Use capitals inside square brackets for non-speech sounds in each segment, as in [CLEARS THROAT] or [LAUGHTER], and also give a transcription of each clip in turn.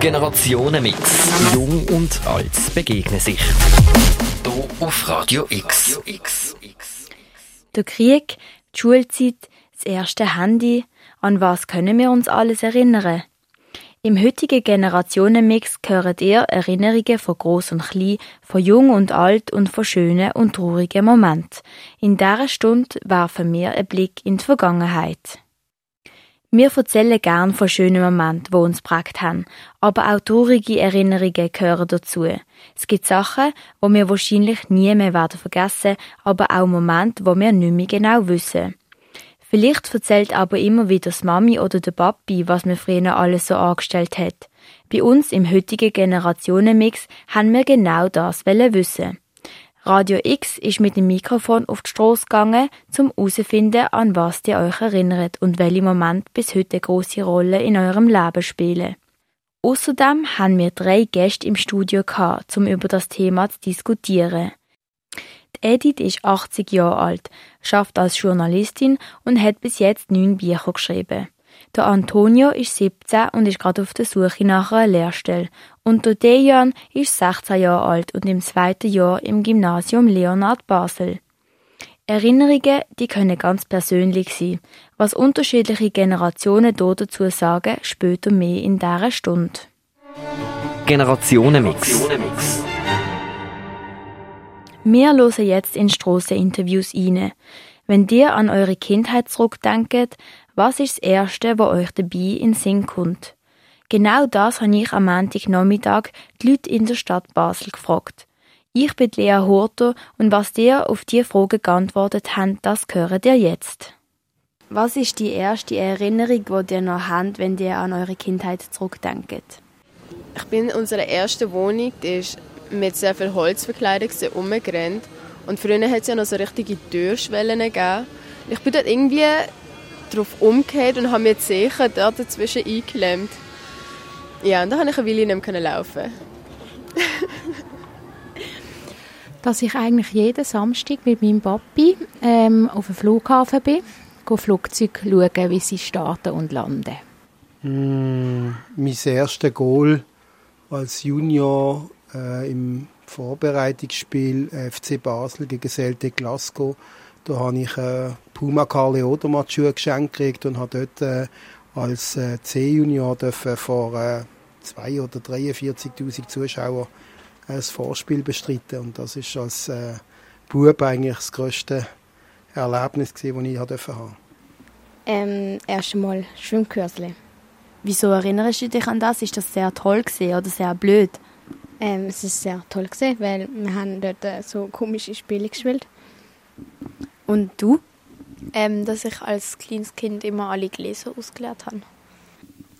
Generationenmix. Jung und alt begegnen sich. Hier auf Radio X. Der Krieg, die Schulzeit, das erste Handy, an was können wir uns alles erinnern? Im heutigen Generationenmix hören ihr Erinnerungen von Groß und Klein, von Jung und Alt und von schönen und traurigen Momenten. In dieser Stunde werfen wir einen Blick in die Vergangenheit. Wir erzählen gern von schönen Momenten, die uns prägt haben, aber auch traurige Erinnerungen gehören dazu. Es gibt Sachen, die wir wahrscheinlich nie mehr werden vergessen, aber auch Momente, wo wir nicht mehr genau wissen. Vielleicht erzählt aber immer wieder das Mami oder der Papi, was mir früher alles so angestellt hat. Bei uns im heutigen Generationenmix haben wir genau das wissen. Radio X ist mit dem Mikrofon auf die Strasse gegangen, um herauszufinden, an was ihr euch erinnert und welche Momente bis heute eine grosse Rolle in eurem Leben spielen. Außerdem haben wir drei Gäste im Studio gehabt, um über das Thema zu diskutieren. Edith ist 80 Jahre alt, schafft als Journalistin und hat bis jetzt neun Bücher geschrieben. Der Antonio ist 17 und ist gerade auf der Suche nach einer Lehrstelle. Und der Dejan ist 16 Jahre alt und im zweiten Jahr im Gymnasium Leonhard Basel. Erinnerungen, die können ganz persönlich sein. Was unterschiedliche Generationen dazu sagen, später mehr in dieser Stunde. Generationenmix. Generationenmix. Wir hören jetzt in Strasseninterviews rein. Wenn ihr an eure Kindheit zurückdenkt, was ist das Erste, was euch dabei in den Sinn kommt? Genau das habe ich am Montagnachmittag die Leute in der Stadt Basel gefragt. Ich bin Lea Horter und was ihr auf diese Frage geantwortet habt, das hören ihr jetzt. Was ist die erste Erinnerung, die ihr noch habt, wenn ihr an eure Kindheit zurückdenkt? Ich bin in unserer ersten Wohnung, die ist mit sehr viel Holzverkleidung umgerannt. Und früher hat es ja noch so richtige Türschwellen gegeben. Ich bin dort irgendwie drauf umgekehrt und habe mir die Zechen dort dazwischen eingeklemmt. Ja, und da konnte ich eine Weile nicht mehr laufen. [LAUGHS] Dass ich eigentlich jeden Samstag mit meinem Papi ähm, auf dem Flughafen bin, gehe Flugzeug schauen, wie sie starten und landen. Mm, mein erstes Goal als Junior äh, im Vorbereitungsspiel FC Basel gegen Celte Glasgow. Da habe ich äh, Puma Carle Odermatt Schuhe geschenkt gekriegt und habe dort äh, als äh, C-Junior vor äh, 2 oder 43.000 Zuschauern äh, das Vorspiel bestreiten und das ist als äh, Bub eigentlich das größte Erlebnis das ich haben. Ähm, erst einmal Schwimmkursle. Wieso erinnerst du dich an das? Ist das sehr toll gewesen oder sehr blöd? Ähm, es ist sehr toll gewesen, weil wir haben dort äh, so komische Spiele gespielt. Und du? Ähm, dass ich als kleines Kind immer alle Gläser ausgeleert habe.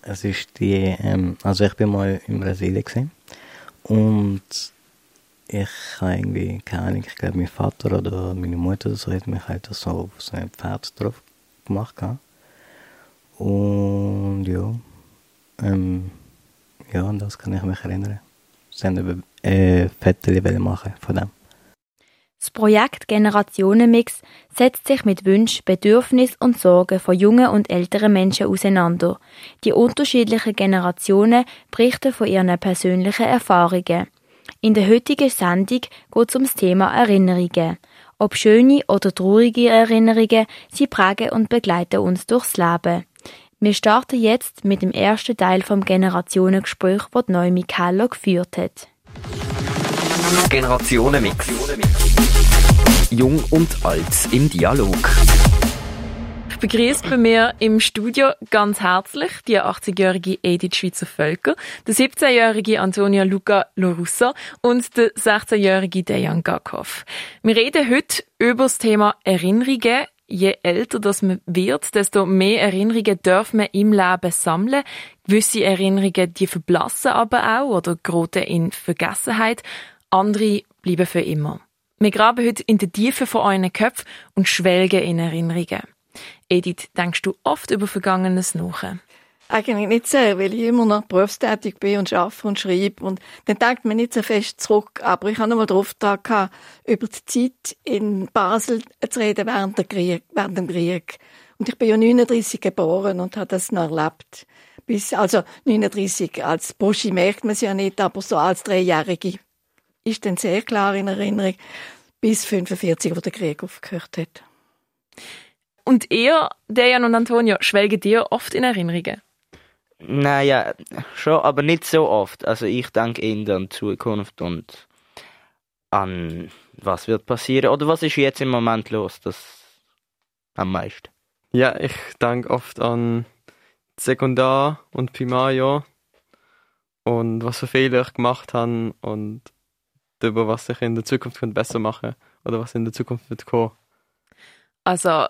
Es ist die, ähm, also ich bin mal in Brasilien gewesen und ich habe irgendwie, keine Ahnung, ich glaube mein Vater oder meine Mutter oder so hat mich halt so auf so ein Pferd drauf gemacht. Und ja, ähm, ja, an das kann ich mich erinnern. Haben äh, Fotos machen von dem. Das Projekt Generationenmix setzt sich mit Wünschen, Bedürfnissen und Sorgen von jungen und älteren Menschen auseinander. Die unterschiedlichen Generationen berichten von ihren persönlichen Erfahrungen. In der heutigen Sendung geht es um das Thema Erinnerungen. Ob schöne oder traurige Erinnerungen, sie prägen und begleiten uns durchs Leben. Wir starten jetzt mit dem ersten Teil vom Generationengespräch, das Noemi Keller geführt hat. Generationenmix. Jung und alt im Dialog. Ich begrüße bei mir im Studio ganz herzlich die 80-jährige Edith Schweizer Völker, der 17-jährige Antonia Luca Lorussa und der 16-jährige Dejan Gakov. Wir reden heute über das Thema Erinnerungen je älter das man wird, desto mehr Erinnerungen darf man im Leben sammeln. Gewisse Erinnerungen, die verblassen aber auch oder geraten in Vergessenheit. Andere bleiben für immer. Wir graben heute in die Tiefe von euren Köpfen und schwelgen in Erinnerungen. Edith, denkst du oft über Vergangenes nach? Eigentlich nicht sehr, weil ich immer noch berufstätig bin und arbeite und schreibe. Und dann denkt man nicht so fest zurück. Aber ich habe einmal den Auftrag gehabt, über die Zeit in Basel zu reden während, der Krieg, während dem Krieg. Und ich bin ja 39 geboren und habe das noch erlebt. Bis, also 39, als Boschi merkt man es ja nicht, aber so als Dreijährige ist dann sehr klar in Erinnerung, bis 45, wo der Krieg aufgehört hat. Und ihr, Dejan und Antonio, schwelgt ihr oft in Erinnerungen? Naja, schon, aber nicht so oft. Also ich denke eher an die Zukunft und an was wird passieren oder was ist jetzt im Moment los, das am meisten. Ja, ich denke oft an Sekundar- und Primarjahr und was für Fehler ich gemacht habe und über was ich in der Zukunft besser machen könnte oder was in der Zukunft wird kommen. Also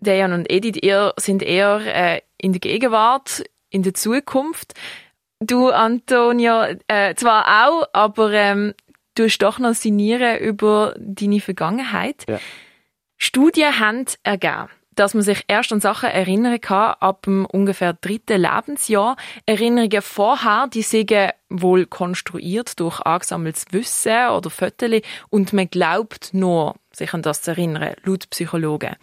Dejan und Edith, ihr sind eher äh, in der Gegenwart, in der Zukunft. Du, Antonia, äh, zwar auch, aber ähm, du hast doch noch sinnieren über deine Vergangenheit. Ja. Studien haben ergeben, dass man sich erst an Sachen erinnern kann ab dem ungefähr dritten Lebensjahr. Erinnerungen vorher, die sind wohl konstruiert durch angesammeltes Wissen oder Fotos und man glaubt nur, sich an das zu erinnern, laut Psychologen.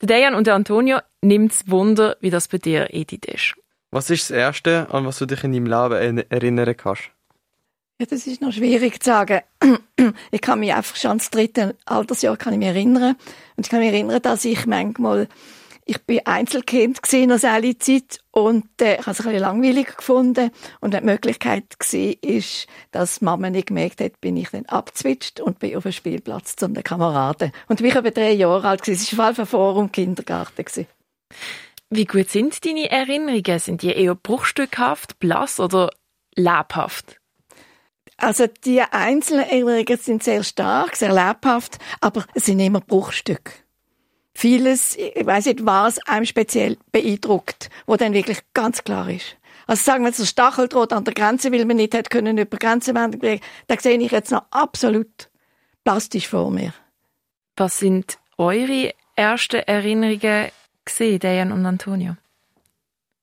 Der Dejan und der Antonio nimmt es Wunder, wie das bei dir, Edith, ist. Was ist das Erste, an was du dich in deinem Leben erinnern kannst? Ja, das ist noch schwierig zu sagen. [CLEARS THROAT] Ich kann mich einfach schon ans dritte Altersjahr kann ich mich erinnern. Und ich kann mich erinnern, dass ich manchmal, ich bin Einzelkind gesehen aus aller Zeit und äh, ich habe es ein bisschen langweilig gefunden. Und die Möglichkeit gesehen ist, dass Mama nicht gemerkt hat, bin ich dann abzwitscht und bin auf dem Spielplatz zu den Kameraden. Und ich war drei Jahre alt. Es war vor dem Kindergarten. Gewesen. Wie gut sind deine Erinnerungen? Sind die eher bruchstückhaft, blass oder lebhaft? Also die einzelnen Erinnerungen sind sehr stark, sehr lebhaft, aber es sind immer Bruchstücke. Vieles, ich weiß nicht, was einem speziell beeindruckt, wo dann wirklich ganz klar ist. Also sagen wir jetzt, der Stacheldraht an der Grenze, weil man nicht hätte können über Grenzen wenden, da sehe ich jetzt noch absolut plastisch vor mir. Was sind eure ersten Erinnerungen gesehen, Dejan und Antonio?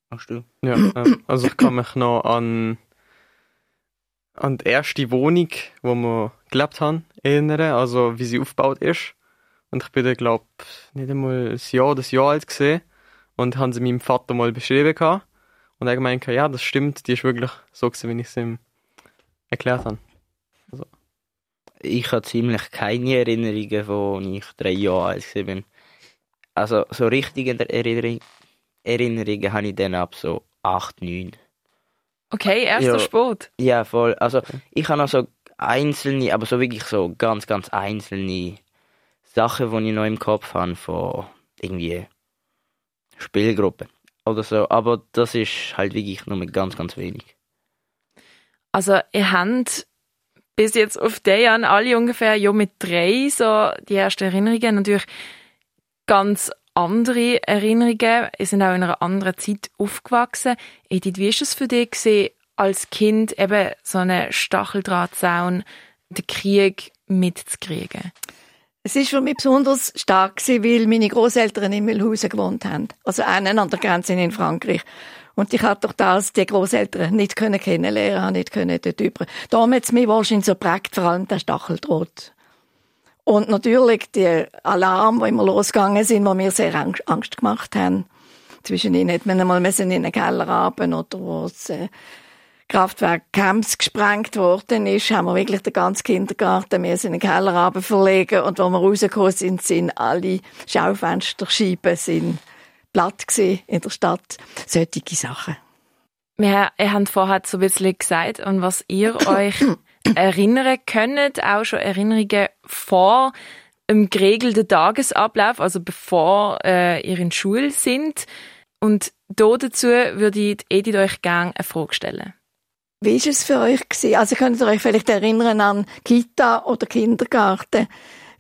Machst du? Ja, ähm, also ich kann mich noch an, an die erste Wohnung, wo wir gelebt haben, erinnern, also wie sie aufgebaut ist. Und ich bin da, glaube nicht einmal ein Jahr oder ein Jahr alt gesehen und haben sie meinem Vater mal beschrieben gehabt. Und er gemeint, ja, das stimmt, die ist wirklich so gewesen, wie ich es ihm erklärt habe. Also. Ich habe ziemlich keine Erinnerungen, wo ich drei Jahre alt war. Also so richtige Erinnerungen, Erinnerungen habe ich dann ab so 8, 9. Okay, erster ja, Sport. Ja, voll. Also ich habe noch so einzelne, aber so wirklich so ganz, ganz einzelne Sachen, die ich noch im Kopf habe von irgendwie Spielgruppen oder so. Aber das ist halt wirklich nur mit ganz, ganz wenig. Also ihr habt bis jetzt auf den Jahren alle ungefähr ja mit drei so die ersten Erinnerungen natürlich ganz andere Erinnerungen. Sie sind auch in einer anderen Zeit aufgewachsen. Edith, wie ist es für dich als Kind eben so einen Stacheldrahtzaun, den Krieg mitzukriegen? Es ist für mich besonders stark weil meine Großeltern in Mühlhausen gewohnt haben. Also einen an der Grenze in Frankreich. Und ich hatte doch das, die Großeltern nicht können kennenlernen, nicht können dort über. Da hat es mich wahrscheinlich so prägt, vor allem der Stacheldraht. Und natürlich die Alarm, die immer losgegangen sind, wo mir sehr Angst gemacht haben. Zwischen ihnen hat man einmal in den Keller haben oder wo das äh, Kraftwerk Camps gesprengt worden ist, haben wir wirklich den ganzen Kindergarten in den Keller verlegen und wo wir rausgekommen sind, sind alle Schaufensterscheiben sind platt in der Stadt. Solche Sachen. Wir haben vorher so ein bisschen gesagt, an was ihr [COUGHS] euch erinnern können, auch schon Erinnerungen vor einem geregelten Tagesablauf, also bevor äh, ihr in Schule sind. Und da dazu würde ich Edith euch gerne eine Frage stellen. Wie ist es für euch gewesen? Also könnt ihr euch vielleicht erinnern an Kita oder Kindergarten?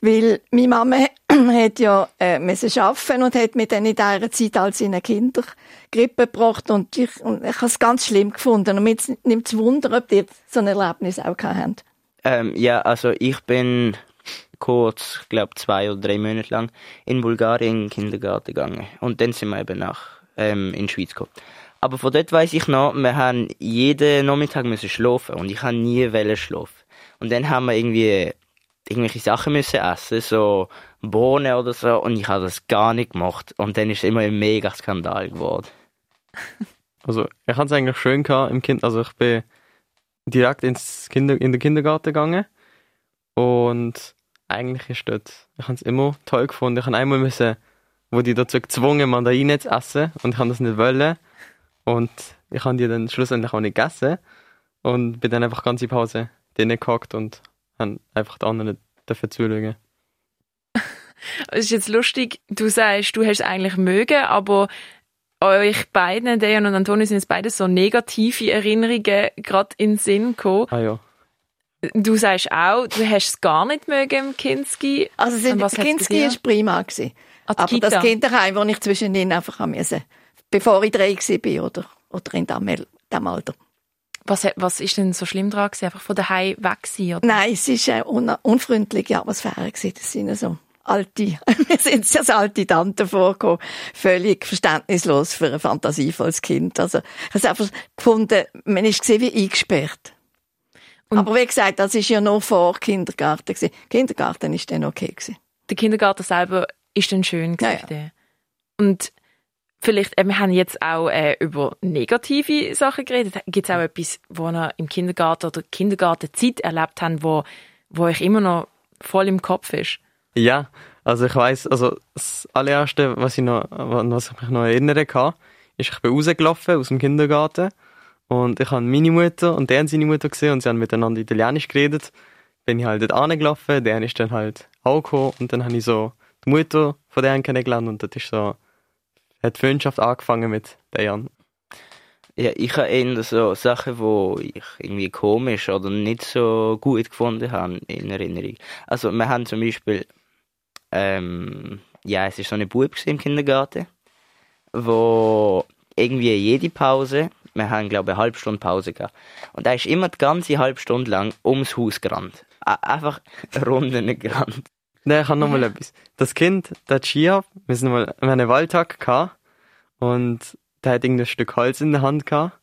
Weil meine Mama [CLEARS THROAT] hat ja äh, müssen arbeiten und hat mir dann in dieser Zeit als in eine Kindergrippe gebracht und ich, ich habe es ganz schlimm gefunden. Und mir nimmt es Wunder, ob ihr so ein Erlebnis auch habt. Ähm, ja, also ich bin kurz, glaube zwei oder drei Monate lang in Bulgarien in den Kindergarten gegangen und dann sind wir eben nach ähm, in die Schweiz gekommen. Aber von dort weiss ich noch, wir haben jeden Nachmittag müssen schlafen und ich habe nie schlafen. Und dann haben wir irgendwie irgendwelche Sachen müssen essen, so Bohnen oder so, und ich habe das gar nicht gemacht. Und dann ist es immer ein mega Skandal geworden. [LAUGHS] Also, ich hatte es eigentlich schön gehabt im Kind, also ich bin direkt ins Kinder, in den Kindergarten gegangen und eigentlich ist dort, ich habe es immer toll gefunden. Ich habe einmal müssen, wo die dazu gezwungen, Mandarinen zu essen und ich habe das nicht wollen und ich habe die dann schlussendlich auch nicht gegessen und bin dann einfach ganze Pause drinnen gehockt und habe einfach die anderen dafür zuschauen. [LAUGHS] Es ist jetzt lustig, du sagst, du hast es eigentlich mögen, aber euch beiden, Dejan und Antonio, sind jetzt beide so negative Erinnerungen gerade in den Sinn gekommen. Ah ja. Du sagst auch, du hast es gar nicht mögen im Kinski. Also sind, Kinski war prima. Gewesen. Ah, die Aber Kita. das Kinderheim, wo ich zwischen ihnen einfach haben musste, bevor ich drei war oder, oder in diesem Alter. Was, was ist denn so schlimm dran gewesen? Einfach von daheim weg sein? Oder? Nein, es war eine un unfreundliche Atmosphäre. Gewesen. Das sind so alte, [LAUGHS] mir sind so als alte Tanten vorgekommen, völlig verständnislos für ein fantasievolles Kind. Also, ich habe einfach gefunden, man ist gesehen wie eingesperrt. Aber wie gesagt, das ist ja noch vor Kindergarten. Gewesen. Kindergarten ist dann okay. Gewesen. Der Kindergarten selber ist dann schön gewesen. für dich. Und vielleicht, äh, wir haben jetzt auch äh, über negative Sachen geredet. Gibt es auch etwas, wo ihr im Kindergarten oder Kindergartenzeit erlebt habt, wo, wo euch immer noch voll im Kopf ist? Ja, also ich weiß, also das allererste, was ich noch, was ich mich noch erinnern kann, ist, ich bin rausgelaufen aus dem Kindergarten und ich habe meine Mutter und deren seine Mutter gesehen und sie haben miteinander Italienisch geredet. Bin ich halt dort angelaufen, deren ist dann halt auch gekommen und dann habe ich so die Mutter von deren kennengelernt und das ist so, hat die Freundschaft angefangen mit deren. Ja, ich habe eher so Sachen, wo ich irgendwie komisch oder nicht so gut gefunden habe in Erinnerung. Also wir haben zum Beispiel, ähm, ja, es ist so eine Bub im Kindergarten, wo irgendwie jede Pause, wir haben glaube ich eine halbe Stunde Pause gehabt, und er ist immer die ganze halbe Stunde lang ums Haus gerannt. Einfach [LAUGHS] Runden gerannt. Nein, ich habe noch mal etwas. Das Kind, der Chia, wir sind mal, wir haben einen Waldtag gehabt und der hat irgendein Stück Holz in der Hand gehabt.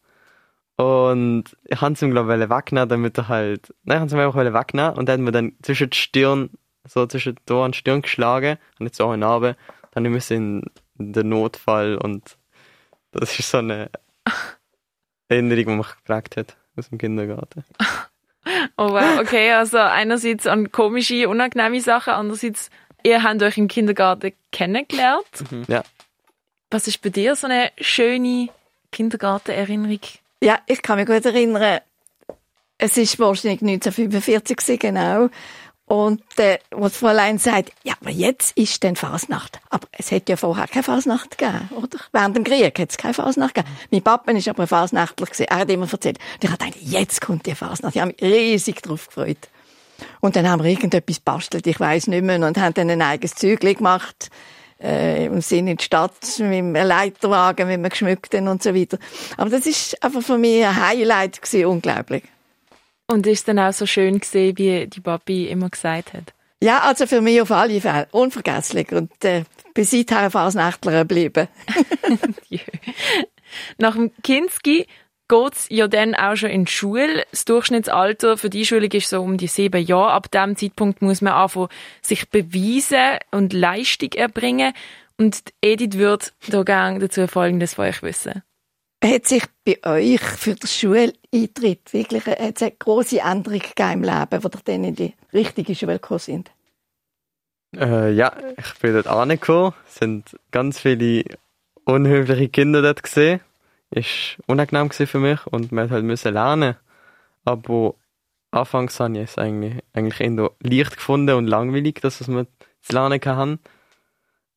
Und ich habe es ihm, glaube ich, wegnehmen, damit er halt, nein, ich habe es ihm einfach wegnehmen und er hat mir dann zwischen die Stirn, so zwischen Ohren und Stirn geschlagen und jetzt auch in Narbe. Dann müssen in den Notfall und das ist so eine [LAUGHS] Erinnerung, die mich geprägt hat aus dem Kindergarten. [LAUGHS] Oh wow, okay, also einerseits an komische, unangenehme Sachen, andererseits, ihr habt euch im Kindergarten kennengelernt. Ja. Was ist bei dir so eine schöne Kindergartenerinnerung? Ja, ich kann mich gut erinnern, es ist wahrscheinlich 1945 gewesen, genau. Und äh, wo das Fräulein sagt, ja, aber jetzt ist dann Fasnacht. Aber es hätte ja vorher keine Fasnacht gegeben, oder? Während dem Krieg hat es keine Fasnacht gegeben. Mein Papa ist aber ein Fasnachtler gewesen. Er hat immer erzählt. Und ich gedacht, jetzt kommt die Fasnacht. Ich habe mich riesig drauf gefreut. Und dann haben wir irgendetwas bastelt, ich weiß nicht mehr, und haben dann ein eigenes Zeugli gemacht. Äh, und sind in die Stadt mit einem Leiterwagen, mit einem geschmückten und so weiter. Aber das ist einfach für mich ein Highlight gewesen, unglaublich. Und ist dann auch so schön gesehen, wie die Papi immer gesagt hat? Ja, also für mich auf alle Fälle unvergesslich und äh, bis seither Fasnächtler geblieben. [LAUGHS] Nach dem Kinski geht's ja dann auch schon in die Schule. Das Durchschnittsalter für die Schulung ist so um die sieben Jahre. Ab dem Zeitpunkt muss man anfangen, sich beweisen und Leistung erbringen. Und Edith wird da gerne dazu Folgendes von euch wissen. Hat sich bei euch für den Schuleintritt wirklich hat's eine grosse Änderung im Leben, wo ihr dann in die richtige Schule gekommen sind? Äh, ja, ich bin dort angekommen. Es sind ganz viele unhöfliche Kinder dort gesehen. Ist unangenehm für mich und man hat halt müssen lernen. Aber anfangs habe ich es eigentlich, eigentlich eher leicht gefunden und langweilig, dass was man zu lernen kann.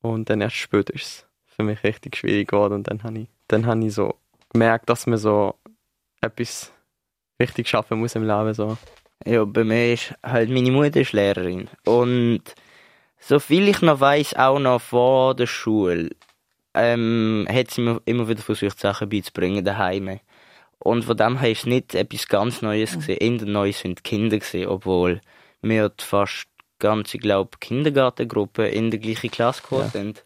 Und dann erst später ist es für mich richtig schwierig geworden und dann habe ich, dann habe ich so gemerkt, dass man so etwas richtig schaffen muss im Leben. So. Ja, bei mir ist halt meine Mutter ist Lehrerin. Und so viel ich noch weiß, auch noch vor der Schule, ähm, hat sie mir immer wieder versucht, Sachen beizubringen daheim. Und von dem her ist es nicht etwas ganz Neues gesehen. In der Neues sind die Kinder gesehen, obwohl wir die fast ganze, glaube Kindergartengruppe in der gleichen Klasse gekommen sind.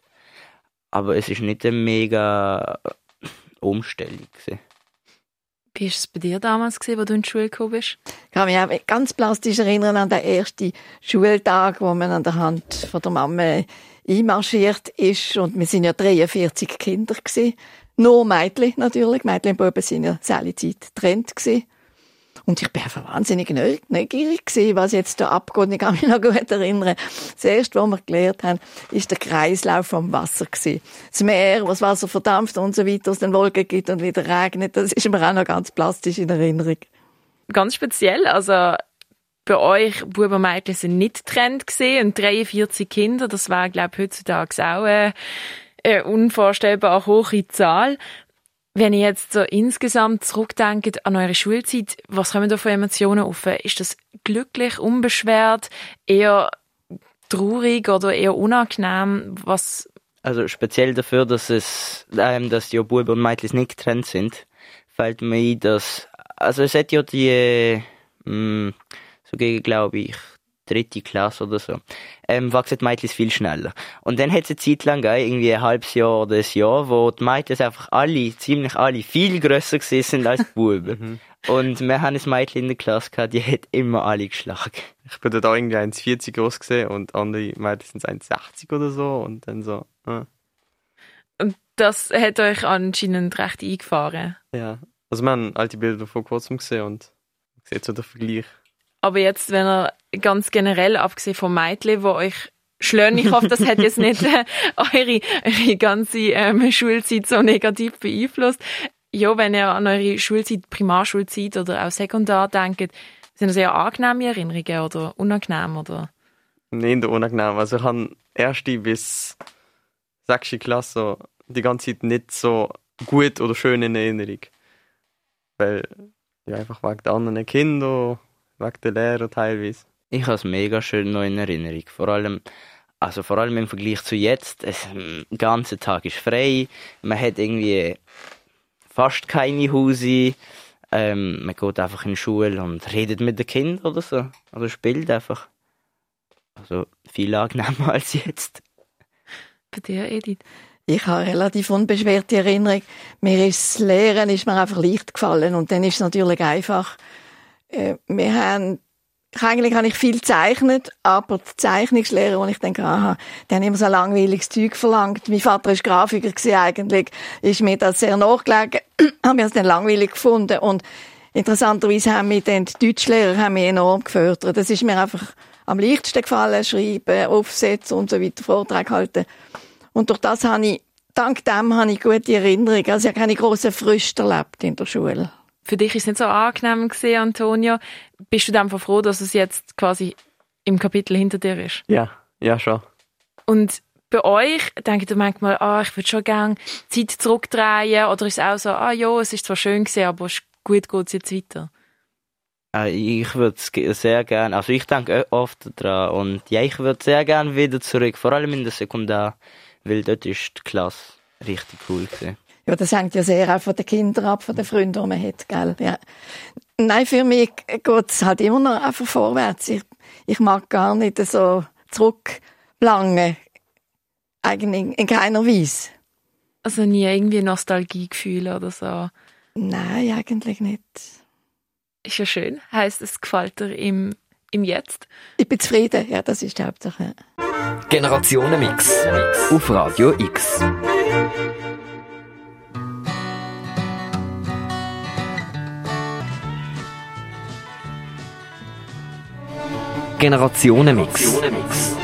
Aber es ist nicht eine mega Umstellung. Gewesen. Wie war es bei dir damals, gewesen, als du in die Schule gekommen bist? Ich kann mich auch ganz plastisch erinnern an den ersten Schultag, wo man an der Hand von der Mama einmarschiert ist. Und wir sind ja 43 Kinder gewesen. Nur Mädchen natürlich. Mädchen und Buben sind ja alle Zeit getrennt gewesen. Und ich bin einfach wahnsinnig neugierig was jetzt da abgeht. Ich kann mich noch gut erinnern. Das erste, was wir gelernt haben, ist der Kreislauf vom Wasser. Das Meer, wo das Wasser verdampft und so weiter, es dann Wolken gibt und wieder regnet. Das ist mir auch noch ganz plastisch in Erinnerung. Ganz speziell, also bei euch Buben und Mädchen sind nicht getrennt gesehen und 43 Kinder, das war glaube ich heutzutage auch eine, eine unvorstellbar hohe Zahl. Wenn ihr jetzt so insgesamt zurückdenkt an eure Schulzeit, was kommen da für Emotionen auf? Ist das glücklich, unbeschwert, eher traurig oder eher unangenehm? Was? Also speziell dafür, dass es, ähm, dass die Buben und Mädchen nicht getrennt sind, fällt mir ein, dass, also es hat ja die, mh, so gegen, glaube ich, dritte Klasse oder so, ähm, wachsen die Mädchen viel schneller. Und dann hat es eine Zeit lang gegeben, irgendwie ein halbes Jahr oder ein Jahr, wo die Mädchen einfach alle, ziemlich alle, viel grösser sind als die [LAUGHS] Buben. Und wir haben ein Mädchen in der Klasse gehabt, die hat immer alle geschlagen. Ich bin da irgendwie 1,40 groß gesehen und andere Mädchen sind 1,60 oder so und dann so, ja. Und das hat euch anscheinend recht eingefahren. Ja, also wir haben alte Bilder vor kurzem gesehen und sieht so der Vergleich. Aber jetzt, wenn er ganz generell, abgesehen vom Mädchen, wo euch schlönen, ich hoffe, das hat jetzt nicht äh, eure, eure ganze ähm, Schulzeit so negativ beeinflusst. Ja, wenn ihr an eure Schulzeit, Primarschulzeit oder auch Sekundar denkt, sind das eher angenehme Erinnerungen oder unangenehm? Oder? Nein, unangenehm. Also ich habe erste bis sechste Klasse die ganze Zeit nicht so gut oder schön in Erinnerung. Weil, ja, einfach wegen der anderen Kinder wegen der Lehrer teilweise. Ich habe es mega schön noch in Erinnerung. Vor allem, also vor allem im Vergleich zu jetzt. Es, der ganze Tag ist frei. Man hat irgendwie fast keine Hause. Ähm, man geht einfach in die Schule und redet mit den Kindern oder so. Also spielt einfach. Also viel angenehmer [LAUGHS] als jetzt. Bei dir, Edith? Ich habe relativ unbeschwerte Erinnerung. Mir ist das Lehren ist mir einfach leicht gefallen und dann ist es natürlich einfach äh, wir haben eigentlich habe ich viel gezeichnet, aber die Zeichnungslehre, wo ich denke, aha, die haben immer so langweiliges Zeug verlangt. Mein Vater ist Grafiker gewesen, eigentlich, ist mir das sehr nachgelegen, [CLEARS THROAT] haben wir es dann langweilig gefunden und interessanterweise haben wir dann die Deutschlehrer haben mich enorm gefördert. Das ist mir einfach am leichtesten gefallen, schreiben, aufsetzen und so weiter, Vortrag halten. Und durch das habe ich, dank dem habe ich gute Erinnerungen. Also ich habe keine grossen Früchte erlebt in der Schule für dich ist es nicht so angenehm gesehen, Antonio. Bist du dann froh, dass es jetzt quasi im Kapitel hinter dir ist? Ja, ja schon. Und bei euch denkt ihr manchmal, ah, ich würde schon gerne Zeit zurückdrehen oder ist es auch so, ah ja, es ist zwar schön gesehen, aber gut geht es jetzt weiter? Äh, ich würde es sehr gerne, also ich denke oft daran und ja, ich würde sehr gerne wieder zurück, vor allem in der Sekundar, weil dort ist die Klasse richtig cool gewesen. Ja, das hängt ja sehr auch von den Kindern ab, von den Freunden, die man hat, gell? Ja. Nein, für mich geht es halt immer noch einfach vorwärts. Ich, ich mag gar nicht so zurücklangen. Eigentlich in keiner Weise. Also nie irgendwie Nostalgiegefühle oder so? Nein, eigentlich nicht. Ist ja schön. Heißt es gefällt dir im, im Jetzt? Ich bin zufrieden, ja, das ist die Hauptsache. Generationenmix auf Radio X. Generationenmix.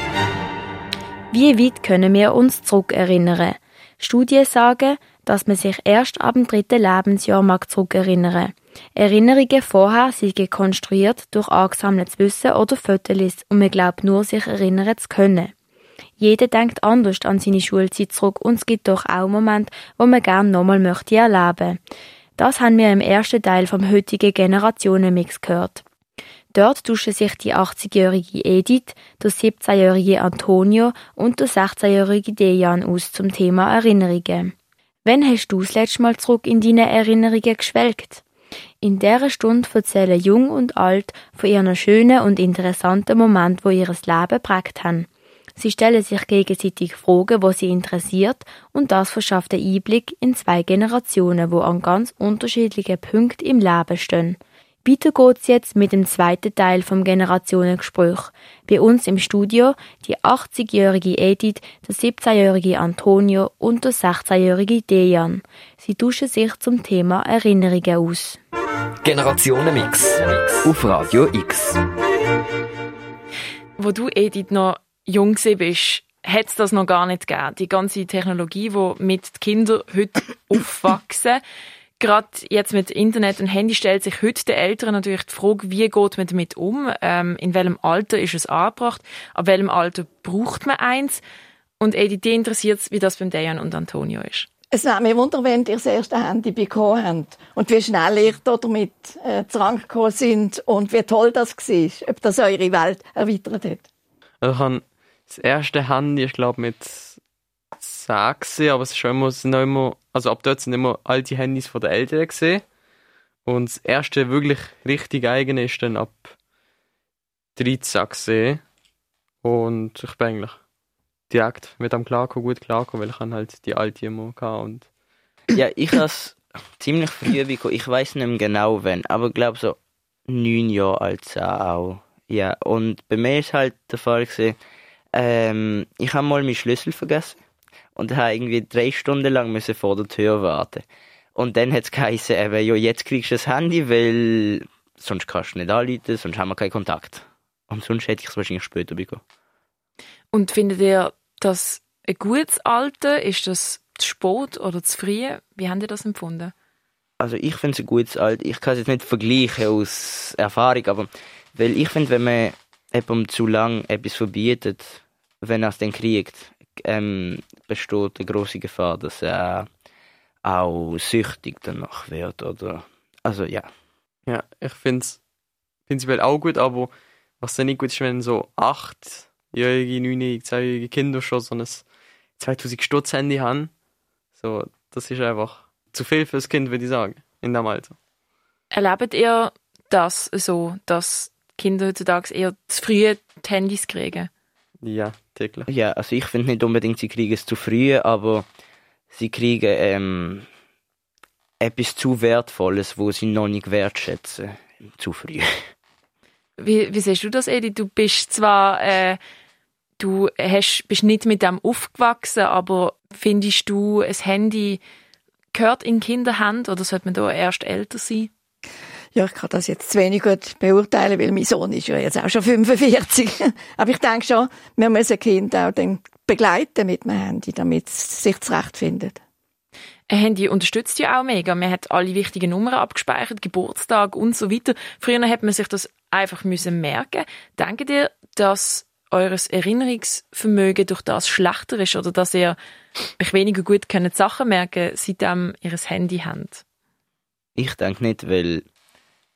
Wie weit können wir uns zurückerinnern? Studien sagen, dass man sich erst ab dem dritten Lebensjahr mag zurückerinnern. Erinnerungen vorher sind konstruiert durch angesammeltes Wissen oder Fotos und man glaubt nur, sich erinnern zu können. Jeder denkt anders an seine Schulzeit zurück und es gibt doch auch Momente, wo man gerne nochmal möchte erleben. Das haben wir im ersten Teil vom heutigen Generationenmix gehört. Dort tauschen sich die 80-jährige Edith, der 17-jährige Antonio und der 16-jährige Dejan aus zum Thema Erinnerungen. Wann hast du das letzte Mal zurück in deine Erinnerungen geschwelgt? In dieser Stunde erzählen Jung und Alt von ihren schönen und interessanten Momenten, wo ihres Leben prägt haben. Sie stellen sich gegenseitig Fragen, wo sie interessiert, und das verschafft einen Einblick in zwei Generationen, wo an ganz unterschiedlichen Punkten im Leben stehen. Weiter geht's jetzt mit dem zweiten Teil vom Generationengespräch. Bei uns im Studio die 80-jährige Edith, der 17-jährige Antonio und der 16-jährige Dejan. Sie tauschen sich zum Thema Erinnerungen aus. Generationenmix auf Radio X. Wo du, Edith, noch jung bist, hat es das noch gar nicht gegeben. Die ganze Technologie, die mit den Kindern heute [COUGHS] aufwachsen. Gerade jetzt mit Internet und Handy stellt sich heute den Eltern natürlich die Frage, wie geht man damit um? Ähm, in welchem Alter ist es angebracht? Ab welchem Alter braucht man eins? Und Edith, die interessiert es, wie das beim Dejan und Antonio ist. Es nimmt mich wunder, wenn ihr das erste Handy bekommen habt und wie schnell ihr damit äh, zusammengekommen sind und wie toll das war, ob das eure Welt erweitert hat. Also ich habe das erste Handy, ich glaube mit sechs, aber es ist schon immer, sind immer, also ab dort sind immer alte Handys von den Eltern gesehen. Und das erste wirklich richtig eigene ist dann ab 13 gesehen. Und ich bin eigentlich direkt mit dem klarkommen, gut klarkommen, weil ich halt die alte immer hatte. Und ja, ich habe ziemlich früh bekommen. Ich weiß nicht mehr genau wann, aber glaube so neun Jahre alt auch. Ja, und bei mir ist halt der Fall gewesen, ähm, ich habe mal meinen Schlüssel vergessen und habe irgendwie drei Stunden lang müssen vor der Tür warten. Und dann hat es geheißen, eben, ja, jetzt kriegst du das Handy, weil sonst kannst du nicht anrufen, sonst haben wir keinen Kontakt. Und sonst hätte ich es wahrscheinlich später bekommen. Und findet ihr das ein gutes Alter? Ist das zu spät oder zu früh? Wie habt ihr das empfunden? Also ich finde es ein gutes Alter. Ich kann es jetzt nicht vergleichen aus Erfahrung, aber weil ich finde, wenn man jemandem zu lang etwas verbietet, wenn er es dann kriegt, ähm, besteht eine große Gefahr, dass er auch süchtig danach wird, oder? Also ja. Ja, ich finde es prinzipiell auch gut, aber was dann nicht gut ist, wenn so achtjährige, neunjährige, zweijährige Kinder schon so ein 2000 Stutz Handy haben, so, das ist einfach zu viel fürs Kind, würde ich sagen, in dem Alter. Erlebt ihr das so, dass Kinder heutzutage eher zu früh die Handys kriegen? Ja, täglich. Ja, also ich finde nicht unbedingt, sie kriegen es zu früh, aber sie kriegen ähm, etwas zu Wertvolles, wo sie noch nicht wertschätzen, zu früh. [LAUGHS] Wie, wie siehst du das, Edi? Du bist zwar, äh, du hast, bist nicht mit dem aufgewachsen, aber findest du, ein Handy gehört in Kinderhand oder sollte man da erst älter sein? Ja, ich kann das jetzt zu wenig gut beurteilen, weil mein Sohn ist ja jetzt auch schon 45. [LAUGHS] Aber ich denke schon, wir müssen Kind auch dann begleiten mit dem Handy, damit es sich zurechtfindet. Ein Handy unterstützt ja auch mega. Man hat alle wichtigen Nummern abgespeichert, Geburtstag und so weiter. Früher hat man sich das einfach müssen merken. Denkt ihr, dass eures Erinnerungsvermögen durch das schlechter ist oder dass ihr euch weniger gut könnt Sachen merken, seitdem ihr ein Handy habt? Ich denke nicht, weil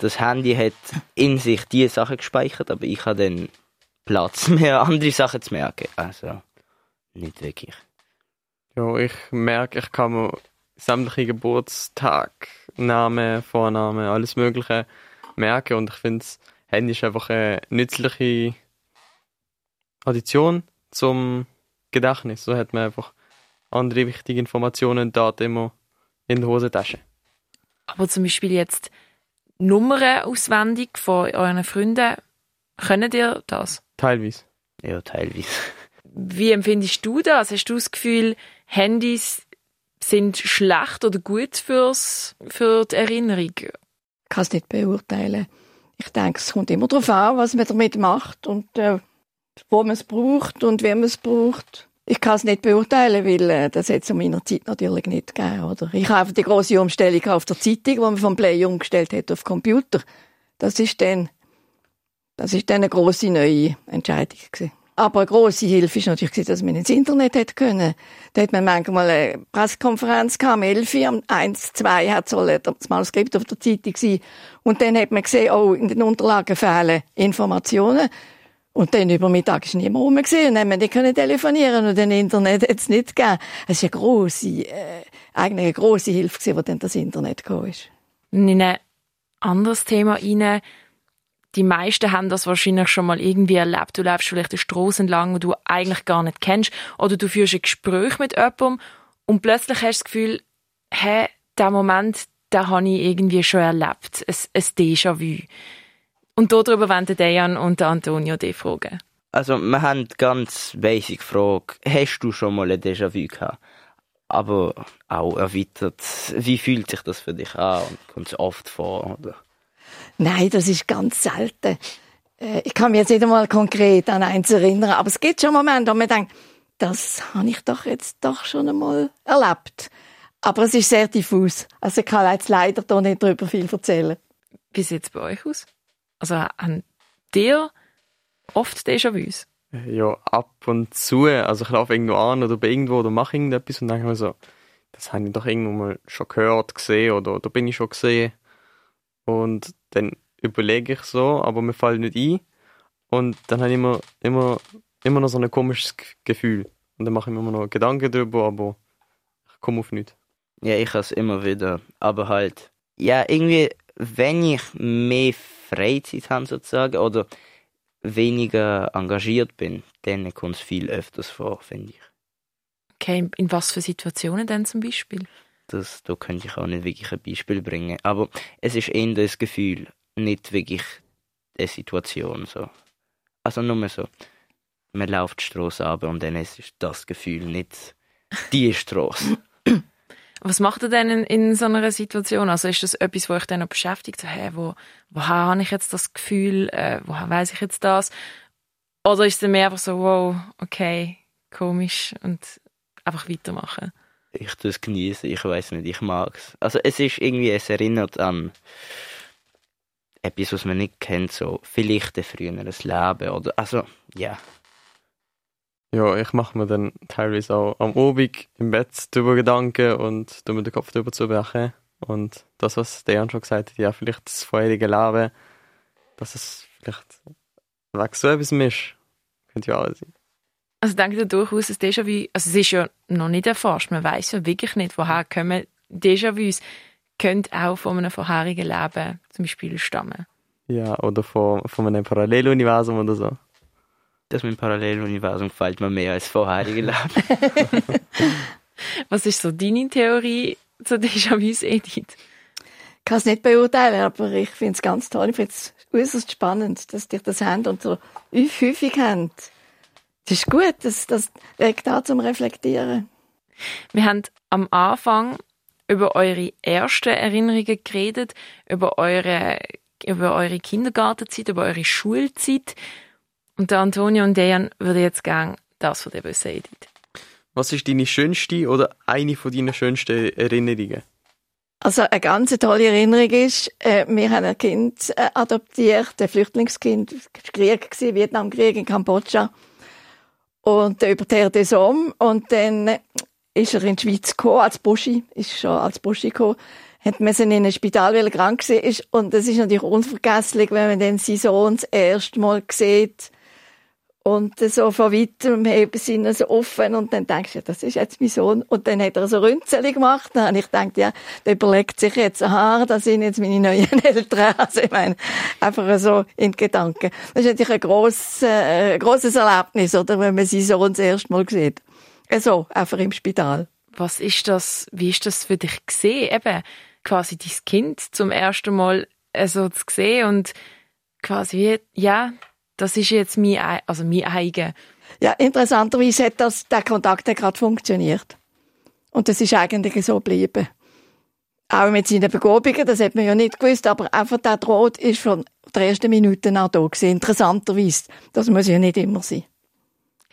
das Handy hat in sich diese Sachen gespeichert, aber ich habe dann Platz, [LAUGHS] mehr andere Sachen zu merken. Also, nicht wirklich. Ja, ich merke, ich kann mir sämtliche Geburtstag, Name, Vorname, alles Mögliche merken und ich finde, das Handy ist einfach eine nützliche Addition zum Gedächtnis. So hat man einfach andere wichtige Informationen und Daten immer in der Hosentasche. Aber zum Beispiel jetzt Nummern auswendig von euren Freunden. Können ihr das? Teilweise. Ja, teilweise. Wie empfindest du das? Hast du das Gefühl, Handys sind schlecht oder gut fürs, für die Erinnerung? Ich kann es nicht beurteilen. Ich denke, es kommt immer darauf an, was man damit macht und äh, wo man es braucht und wie man es braucht. Ich kann es nicht beurteilen, weil äh, das hat es zu meiner Zeit natürlich nicht gegeben. Oder? Ich habe die große Umstellung auf der Zeitung, die man vom Play umgestellt hat auf Computer. Das ist dann, das ist dann eine große neue Entscheidung gewesen. Aber eine grosse Hilfe ist natürlich, dass man ins Internet hätte können. Da hat man manchmal eine Pressekonferenz gehabt, am 11 Uhr, am 1, 2 hat das Manuskript auf der Zeitung sein. Und dann hat man gesehen, oh, in den Unterlagen fehlen Informationen. Und dann über Mittag ist niemand rum. Und dann haben wir nicht können telefonieren und dann Internet hat es nicht gegeben. Es ist eine grosse, äh, eigentlich eine grosse Hilfe gewesen, wo dann das Internet gekommen ist. In ein anderes Thema rein. die meisten haben das wahrscheinlich schon mal irgendwie erlebt. Du läufst vielleicht eine Straße entlang, die du eigentlich gar nicht kennst, oder du führst ein Gespräch mit jemandem und plötzlich hast du das Gefühl, hä, der Moment, den habe ich irgendwie schon erlebt. Ein, ein Déjà-vu. Und darüber wollen Dejan und Antonio die fragen. Also, wir haben ganz basic Frage. Hast du schon mal ein Déjà-vu gehabt? Aber auch erweitert, wie fühlt sich das für dich an? Und kommt es oft vor? Oder? Nein, das ist ganz selten. Äh, ich kann mich jetzt nicht einmal konkret an eins erinnern, aber es gibt schon Momente, wo man denkt, das habe ich doch jetzt doch schon einmal erlebt. Aber es ist sehr diffus. Also ich kann jetzt leider da nicht darüber viel erzählen. Wie sieht es bei euch aus? Also haben dir oft Déjà-vus? Ja, ab und zu. Also ich laufe irgendwo an oder bin irgendwo oder mache irgendetwas und denke mir so, das habe ich doch irgendwo mal schon gehört, gesehen oder da bin ich schon gesehen. Und dann überlege ich so, aber mir fällt nicht ein. Und dann habe ich immer, immer, immer noch so ein komisches Gefühl. Und dann mache ich mir immer noch Gedanken darüber, aber ich komme auf nichts. Ja, ich habe es immer wieder. Aber halt, ja, irgendwie, wenn ich mehr Freizeit habe sozusagen oder weniger engagiert bin, dann kommt es viel öfters vor, finde ich. Okay, in was für Situationen denn zum Beispiel? Das, da könnte ich auch nicht wirklich ein Beispiel bringen. Aber es ist eher das Gefühl, nicht wirklich eine Situation. So. Also nur so, man läuft die Straße ab und dann ist das Gefühl nicht die Straße. Was macht ihr denn in, in, so einer Situation? Also ist das etwas, wo euch dann noch beschäftigt? So, hey, wo, woher habe ich jetzt das Gefühl? Äh, woher weiß ich jetzt das? Oder ist es mehr einfach so, wow, okay, komisch und einfach weitermachen? Ich tue es genießen, ich weiß nicht, ich mag es. Also es ist irgendwie, es erinnert an etwas, was man nicht kennt, so vielleicht ein früheres Leben oder, also, ja. Ja, ich mache mir dann teilweise auch am Abend im Bett darüber Gedanken und tue mir den Kopf darüber zu brechen. Und das, was Dejan schon gesagt hat, ja, vielleicht das vorherige Leben, dass es vielleicht weg so etwas ist, könnte ja auch sein. Also denkt ihr durchaus, dass Déjà-vu, also es ist ja noch nicht erforscht, man weiß ja wirklich nicht, woher kommen Déjà-vus, könnte auch von einem vorherigen Leben zum Beispiel stammen. Ja, oder von, von einem Paralleluniversum oder so. Das mit dem Paralleluniversum gefällt mir mehr als vorherige [LAUGHS] Leben. [LAUGHS] Was ist so deine Theorie zu Déjà-vus, Edith? Ich kann es nicht beurteilen, aber ich finde es ganz toll. Ich finde es äußerst spannend, dass die das haben und so häufig haben. Das ist gut, das, das regt auch zum Reflektieren. Wir haben am Anfang über eure ersten Erinnerungen geredet, über eure, über eure Kindergartenzeit, über eure Schulzeit. Und der Antonio und Dejan würde jetzt gerne das von dir wissen, Edith. Was ist deine schönste oder eine von deinen schönsten Erinnerungen? Also eine ganz tolle Erinnerung ist, äh, wir haben ein Kind äh, adoptiert, ein Flüchtlingskind, Krieg gewesen, Vietnamkrieg in Kambodscha und äh, über Terre des Hommes und dann ist er in die Schweiz gekommen, als Buschi, ist schon als Buschi gekommen, hat man in ein Spital, weil er krank war und das ist natürlich unvergesslich, wenn man dann seinen Sohn das erste Mal sieht und so von weitem heben sie ihn so offen und dann denkst du, das ist jetzt mein Sohn. Und dann hat er so Rünzeli gemacht. Dann habe ich gedacht, ja, der überlegt sich jetzt, aha, das sind jetzt meine neuen [LAUGHS] Eltern. Also ich meine, einfach so in Gedanken. Das ist natürlich ein grosses, äh, grosses Erlebnis, oder, wenn man seinen Sohn das erste Mal sieht. So, einfach im Spital. Was ist das, wie ist das für dich gesehen? Eben, quasi dein Kind zum ersten Mal äh, so zu sehen und quasi wie, ja, das ist jetzt mein, also mein eigen. Ja, interessanterweise hat das, der Kontakt gerade funktioniert. Und das ist eigentlich so geblieben. Auch mit seinen Begabungen, das hat man ja nicht gewusst, aber einfach der Droht ist von der ersten Minute an da gewesen. Interessanterweise. Das muss ja nicht immer sein.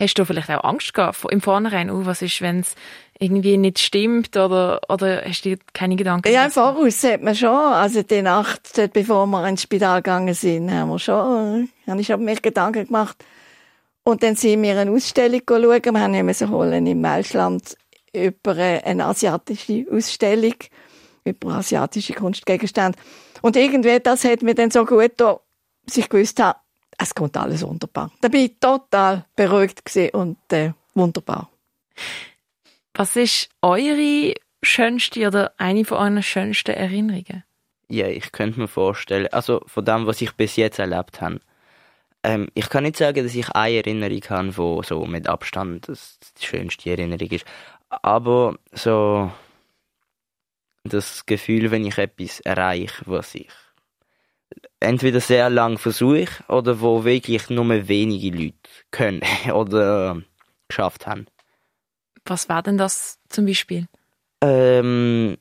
Hast du vielleicht auch Angst gehabt im Vornherein? Oh, was ist, wenn es irgendwie nicht stimmt oder, oder hast du dir keine Gedanken Ja, im Voraus hat man schon. Also die Nacht, dort, bevor wir ins Spital gegangen sind, haben wir schon, habe ich schon mir Gedanken gemacht. Und dann sind wir eine Ausstellung schauen. Wir haben ja so holen im Welschland über eine asiatische Ausstellung, über asiatische Kunstgegenstände. Und irgendwie, das hat mir dann so gut da, sich gewusst haben, es kommt alles wunderbar. Da bin ich total beruhigt und äh, wunderbar. Was ist eure schönste oder eine von euren schönsten Erinnerungen? ja, ich könnte mir vorstellen, also von dem, was ich bis jetzt erlebt habe, ähm, ich kann nicht sagen, dass ich eine Erinnerung habe, wo so mit Abstand das die schönste Erinnerung ist, aber so das Gefühl, wenn ich etwas erreiche, was ich entweder sehr lang versuche oder wo wirklich nur wenige Leute können [LAUGHS] oder geschafft haben. Was war denn das zum Beispiel? Ähm,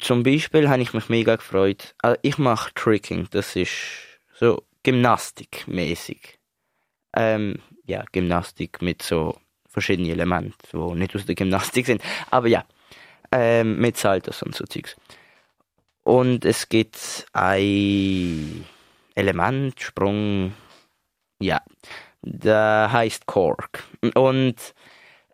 zum Beispiel habe ich mich mega gefreut. Also ich mache Tricking, das ist so Gymnastik-mäßig. Ähm, ja, Gymnastik mit so verschiedenen Elementen, die nicht aus der Gymnastik sind. Aber ja, ähm, mit Saltos und so Zeugs. Und es gibt ein Element, Sprung, ja, der heißt Cork. Und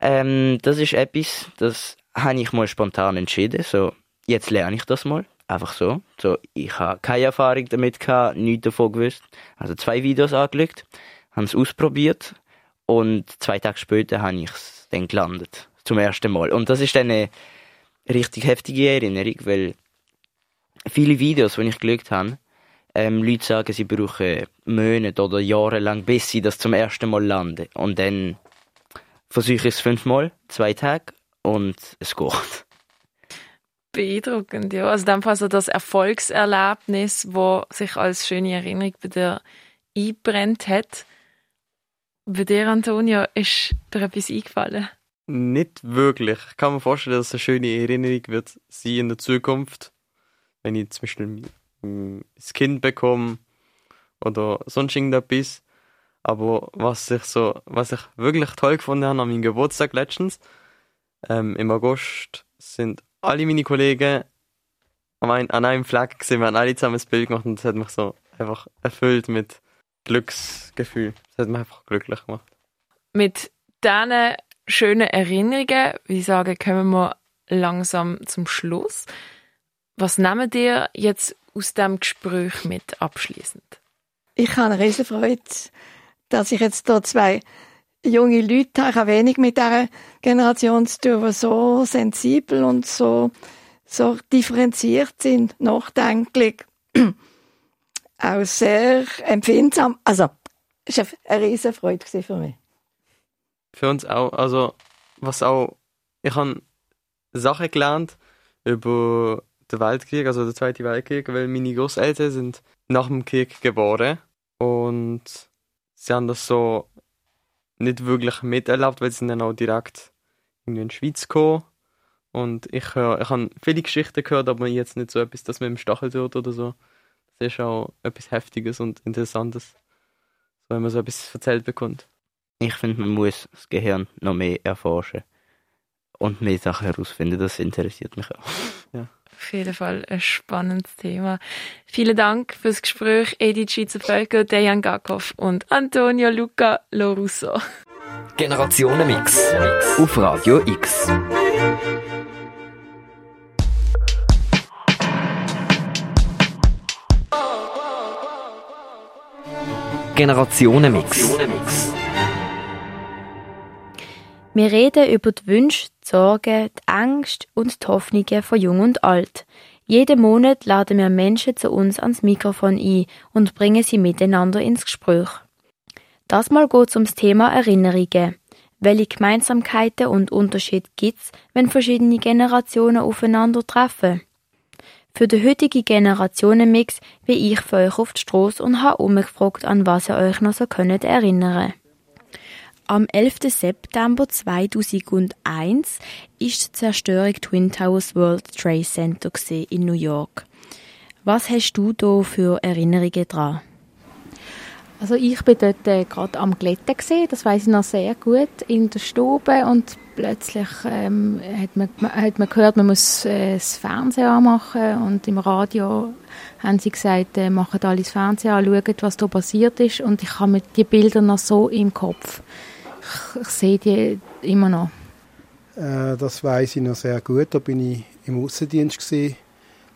ähm, das ist etwas, das habe ich mal spontan entschieden. So, jetzt lerne ich das mal. Einfach so. so ich habe keine Erfahrung damit gehabt, nichts davon gewusst. Also zwei Videos angeschaut, habe es ausprobiert und zwei Tage später habe ich es dann gelandet. Zum ersten Mal. Und das ist dann eine richtig heftige Erinnerung, weil viele Videos, die ich geschaut habe, ähm, Leute sagen, sie brauchen Monate oder Jahre lang, bis sie das zum ersten Mal landen. Und dann versuche ich es fünfmal, zwei Tage und es geht. Beeindruckend, ja. Also in dem Fall so das Erfolgserlebnis, wo sich als schöne Erinnerung bei dir eingebrennt hat. Bei dir, Antonio, ist dir etwas eingefallen? Nicht wirklich. Ich kann mir vorstellen, dass es eine schöne Erinnerung wird sein in der Zukunft, wenn ich zum Beispiel ein Kind bekomme oder sonst irgendetwas. Aber was ich so, was ich wirklich toll gefunden habe an meinem Geburtstag letztens, ähm, im August sind alle meine Kollegen an einem Fleck gesehen, wir haben alle zusammen ein Bild gemacht und das hat mich so einfach erfüllt mit Glücksgefühl. Das hat mich einfach glücklich gemacht. Mit diesen schönen Erinnerungen, wie ich sage, kommen wir langsam zum Schluss. Was nehmen dir jetzt aus dem Gespräch mit abschließend? Ich habe eine riesen Freude, dass ich jetzt hier zwei junge Leute habe. Ich habe wenig mit dieser Generation zu tun, die so sensibel und so, so differenziert sind, nachdenklich, [CLEARS THROAT] auch sehr empfindsam. Also, es war eine riesen Freude für mich. Für uns auch. Also, was auch, ich habe Sachen gelernt über den Weltkrieg, also den Zweiten Weltkrieg, weil meine Großeltern sind nach dem Krieg geboren und sie haben das so nicht wirklich miterlebt, weil sie sind dann auch direkt in die Schweiz gekommen. Und ich, hör, ich habe viele Geschichten gehört, aber jetzt nicht so etwas, das mit dem Stachel tut oder so. Das ist auch etwas Heftiges und Interessantes, wenn man so etwas erzählt bekommt. Ich finde, man muss das Gehirn noch mehr erforschen und mehr Sachen herausfinden. Das interessiert mich auch. Ja. Auf jeden Fall ein spannendes Thema. Vielen Dank fürs Gespräch, Edith Schweizer Völker, Dejan Gakov und Antonio Luca Lorusso. Generationenmix auf Radio X. Generationenmix. Wir reden über die Wünsche, die Sorgen, die Ängste und die Hoffnungen von Jung und Alt. Jeden Monat laden wir Menschen zu uns ans Mikrofon ein und bringen sie miteinander ins Gespräch. Das Mal geht es ums Thema Erinnerungen. Welche Gemeinsamkeiten und Unterschiede gibt es, wenn verschiedene Generationen aufeinandertreffen? Für den heutigen Generationenmix bin ich für euch auf die Strasse und habe umgefragt, an was ihr euch noch so könnt erinnern am 11. September 2001 ist die Zerstörung Twin Towers World Trade Center in New York. Was hast du da für Erinnerungen dran? Also ich bin dort äh, gerade am Glätten gesehen, das weiß ich noch sehr gut, in der Stube und plötzlich ähm, hat, man, hat man gehört, man muss äh, das Fernsehen anmachen und im Radio haben sie gesagt, äh, machen alle das Fernsehen an, schauen, was da passiert ist und ich habe die Bilder noch so im Kopf. Ich, sehe die immer noch. Äh, das weiß ich noch sehr gut. Da bin ich im Außendienst gesehen,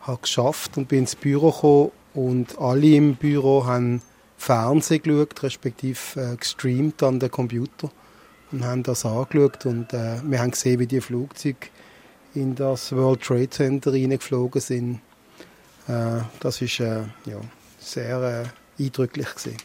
habe geschafft und bin ins Büro gekommen und alle im Büro haben Fernsehen geschaut, respektive äh, gestreamt an den Computer und haben das angeschaut und äh, wir haben gesehen, wie die Flugzeuge in das World Trade Center reingeflogen sind. Äh, das ist äh, ja, sehr äh, eindrücklich gewesen.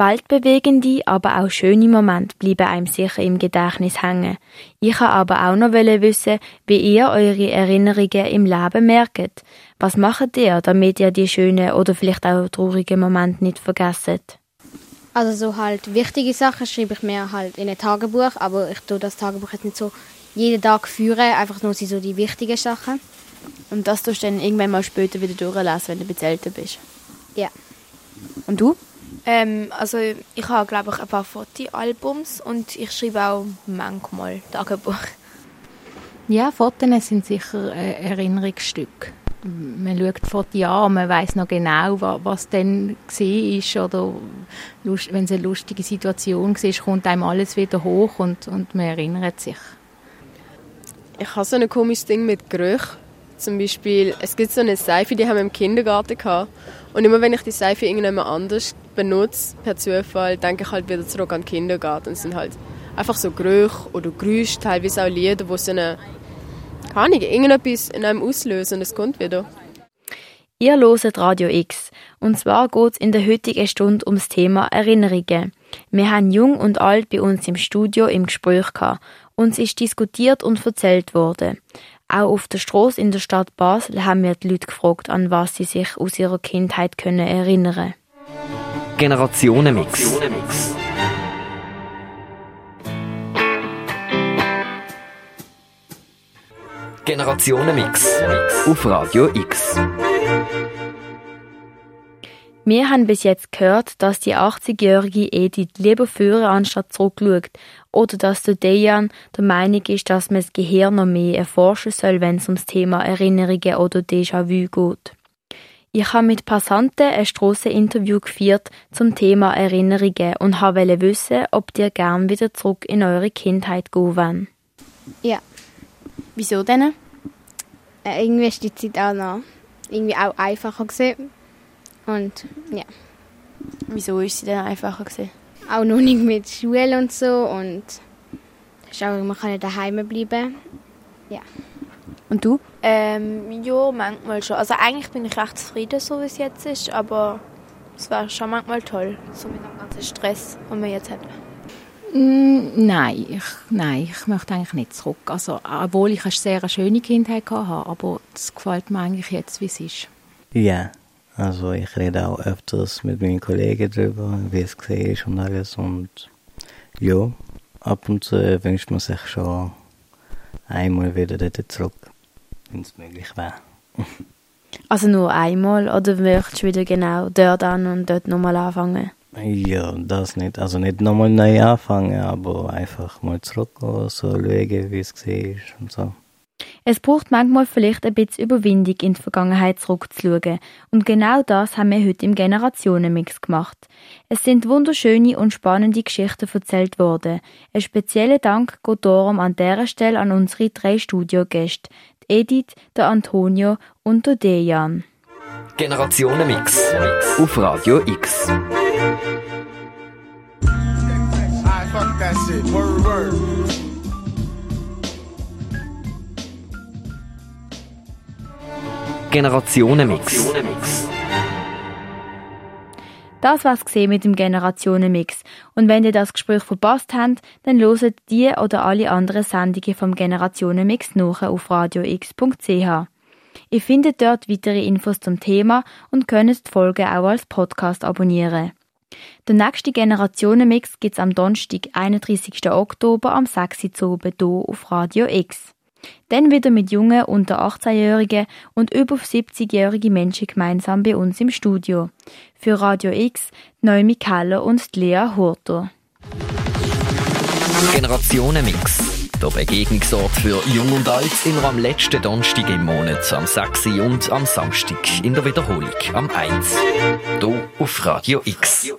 Waldbewegende, aber auch schöne Momente bleiben einem sicher im Gedächtnis hängen. Ich wollte aber auch noch wissen, wie ihr eure Erinnerungen im Leben merkt. Was macht ihr, damit ihr die schönen oder vielleicht auch traurigen Momente nicht vergesst? Also so halt wichtige Sachen schreibe ich mir halt in ein Tagebuch, aber ich tue das Tagebuch jetzt nicht so jeden Tag führen, einfach nur so die wichtigen Sachen. Und das tust du dann irgendwann mal später wieder durchlesen, wenn du ein bisschen älter bist? Ja. Und du? Ähm, also ich habe glaube ich ein paar Fotoalbums und ich schreibe auch manchmal Tagebuch. Ja, Fotos sind sicher Erinnerungsstücke. Man schaut Fotos an, man weiß noch genau, was, was dann war oder wenn es eine lustige Situation war, kommt einem alles wieder hoch und, und man erinnert sich. Ich habe so ein komisches Ding mit Gerüchen. Zum Beispiel, es gibt so eine Seife, die haben wir im Kindergarten gehabt. Und immer wenn ich die Seife irgendjemand anders benutze, per Zufall, denke ich halt wieder zurück an den Kindergarten. Es sind halt einfach so Gerüche oder Geräusche, teilweise auch Lieder, wo so eine, keine Ahnung, irgendetwas in einem auslösen und es kommt wieder. Ihr loset Radio X. Und zwar geht es in der heutigen Stunde ums Thema Erinnerungen. Wir haben Jung und Alt bei uns im Studio im Gespräch gehabt. Uns ist diskutiert und erzählt worden. Auch auf der Straße in der Stadt Basel haben wir die Leute gefragt, an was sie sich aus ihrer Kindheit können erinnern Generationenmix. Generationenmix. Auf Radio X. Wir haben bis jetzt gehört, dass die 80-jährige Edith lieber führen anstatt zurückschaut oder dass der Dejan der Meinung ist, dass man das Gehirn noch mehr erforschen soll, wenn es ums Thema Erinnerungen oder Déjà-vu geht. Ich habe mit Passanten ein Strasseninterview geführt zum Thema Erinnerungen und wollte wissen, ob ihr gern wieder zurück in eure Kindheit gehen wollt. Ja. Wieso denn? Äh, irgendwie ist die Zeit auch noch irgendwie auch einfacher gewesen. Und ja. Wieso ist sie denn einfacher gewesen? Auch noch nicht mit Schule und so und auch, man kann daheim bleiben. Ja. Und du? Ähm, ja, manchmal schon. Also eigentlich bin ich recht zufrieden, so wie es jetzt ist, aber es wäre schon manchmal toll, so mit dem ganzen Stress, den wir jetzt haben. Mm, nein, ich, nein, ich möchte eigentlich nicht zurück. Also, obwohl ich eine sehr schöne Kindheit hatte, aber es gefällt mir eigentlich jetzt, wie es ist. Ja, also ich rede auch öfters mit meinen Kollegen darüber, wie es war und alles. Und ja, ab und zu wünscht man sich schon einmal wieder dort zurück, wenn es möglich wäre. also nur einmal oder möchtest du wieder genau dort an und dort nochmal anfangen? Ja, das nicht. Also nicht nochmal neu anfangen, aber einfach mal zurückgehen, so schauen, wie es war und so. Es braucht manchmal vielleicht ein bisschen Überwindung, in die Vergangenheit zurückzuschauen. Und genau das haben wir heute im Generationenmix gemacht. Es sind wunderschöne und spannende Geschichten erzählt worden. Ein spezieller Dank geht darum an dieser Stelle an unsere drei Studiogäste. Edith, der Antonio und der Dejan. Generationenmix auf Radio X. Generationenmix. Das war's gesehen mit dem Generationenmix. Und wenn ihr das Gespräch verpasst habt, dann loset die oder alle anderen Sendungen vom Generationenmix nach auf radiox.ch. Ihr findet dort weitere Infos zum Thema und könnt die Folge auch als Podcast abonnieren. Der nächste Generationenmix gibt's am Donnerstag, 31. Oktober am 6. Uhr hier auf Radio X. Dann wieder mit jungen unter 18-Jährigen und über 70-jährige Menschen gemeinsam bei uns im Studio. Für Radio X Noemi Keller und Lea Hurter. Generationenmix. Der Begegnungsort für Jung und Alt immer am letzten Donnerstag im Monat, am 6. und am Samstag in der Wiederholung am 1. Hier auf Radio X.